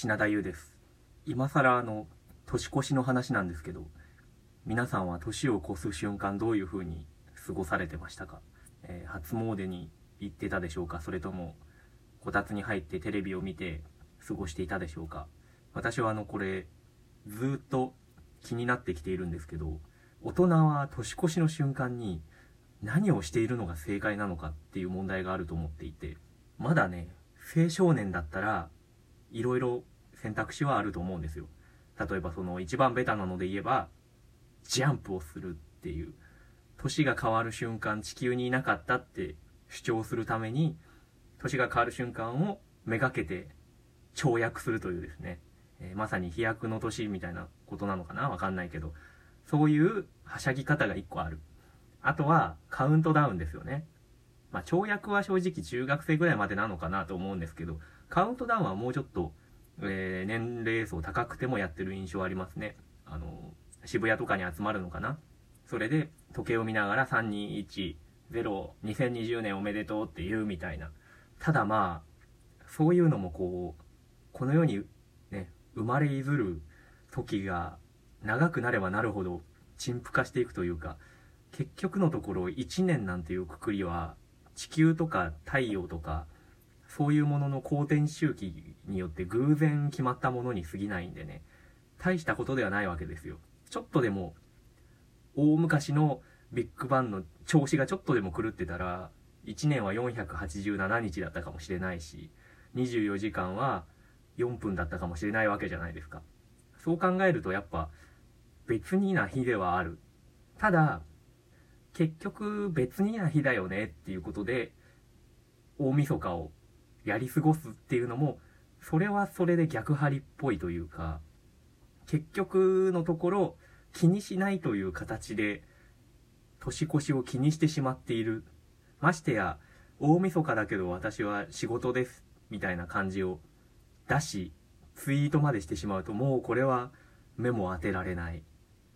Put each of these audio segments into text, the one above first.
品田優です。今更あの年越しの話なんですけど皆さんは年を越す瞬間どういう風に過ごされてましたか、えー、初詣に行ってたでしょうか？それともこたつに入ってテレビを見て過ごしていたでしょうか？私はあのこれずっと気になってきているんですけど大人は年越しの瞬間に何をしているのが正解なのかっていう問題があると思っていてまだね青少年だったらいろいろ選択肢はあると思うんですよ。例えばその一番ベタなので言えばジャンプをするっていう。年が変わる瞬間地球にいなかったって主張するために年が変わる瞬間をめがけて跳躍するというですね、えー、まさに飛躍の年みたいなことなのかな？わかんないけど。そういうはしゃぎ方が一個ある。あとはカウントダウンですよね。まあ跳躍は正直中学生ぐらいまでなのかなと思うんですけどカウントダウンはもうちょっとえー、年齢層高くてもやってる印象ありますね。あの、渋谷とかに集まるのかなそれで時計を見ながら321、0、2020年おめでとうって言うみたいな。ただまあ、そういうのもこう、この世にね、生まれいずる時が長くなればなるほど陳腐化していくというか、結局のところ1年なんていうくくりは地球とか太陽とかそういうものの公転周期によって偶然決まったものに過ぎないんでね、大したことではないわけですよ。ちょっとでも、大昔のビッグバンの調子がちょっとでも狂ってたら、1年は487日だったかもしれないし、24時間は4分だったかもしれないわけじゃないですか。そう考えるとやっぱ別にな日ではある。ただ、結局別にな日だよねっていうことで、大晦日をやり過ごすっていうのも、それはそれで逆張りっぽいというか、結局のところ気にしないという形で年越しを気にしてしまっている。ましてや、大晦日だけど私は仕事です、みたいな感じを出し、ツイートまでしてしまうと、もうこれは目も当てられない。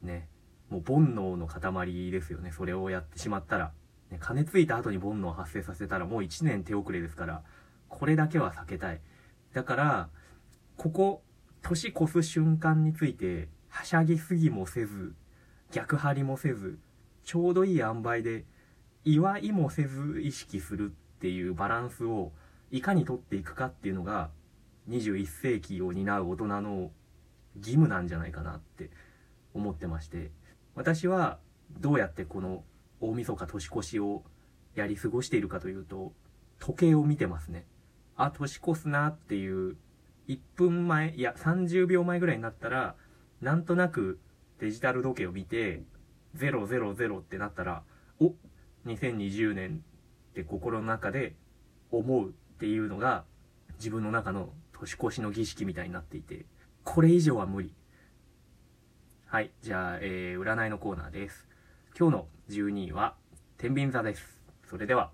ね。もう煩悩の塊ですよね。それをやってしまったら。ね、金ついた後に煩悩を発生させたらもう1年手遅れですから、これだけは避けたい。だから、ここ、年越す瞬間について、はしゃぎすぎもせず、逆張りもせず、ちょうどいい塩梅で、祝いもせず意識するっていうバランスを、いかに取っていくかっていうのが、21世紀を担う大人の義務なんじゃないかなって思ってまして、私はどうやってこの大晦日年越しをやり過ごしているかというと、時計を見てますね。あ、年越すなっていう、1分前、いや、30秒前ぐらいになったら、なんとなくデジタル時計を見て、000ってなったら、お !2020 年って心の中で思うっていうのが、自分の中の年越しの儀式みたいになっていて、これ以上は無理。はい。じゃあ、えー、占いのコーナーです。今日の12位は、天秤座です。それでは。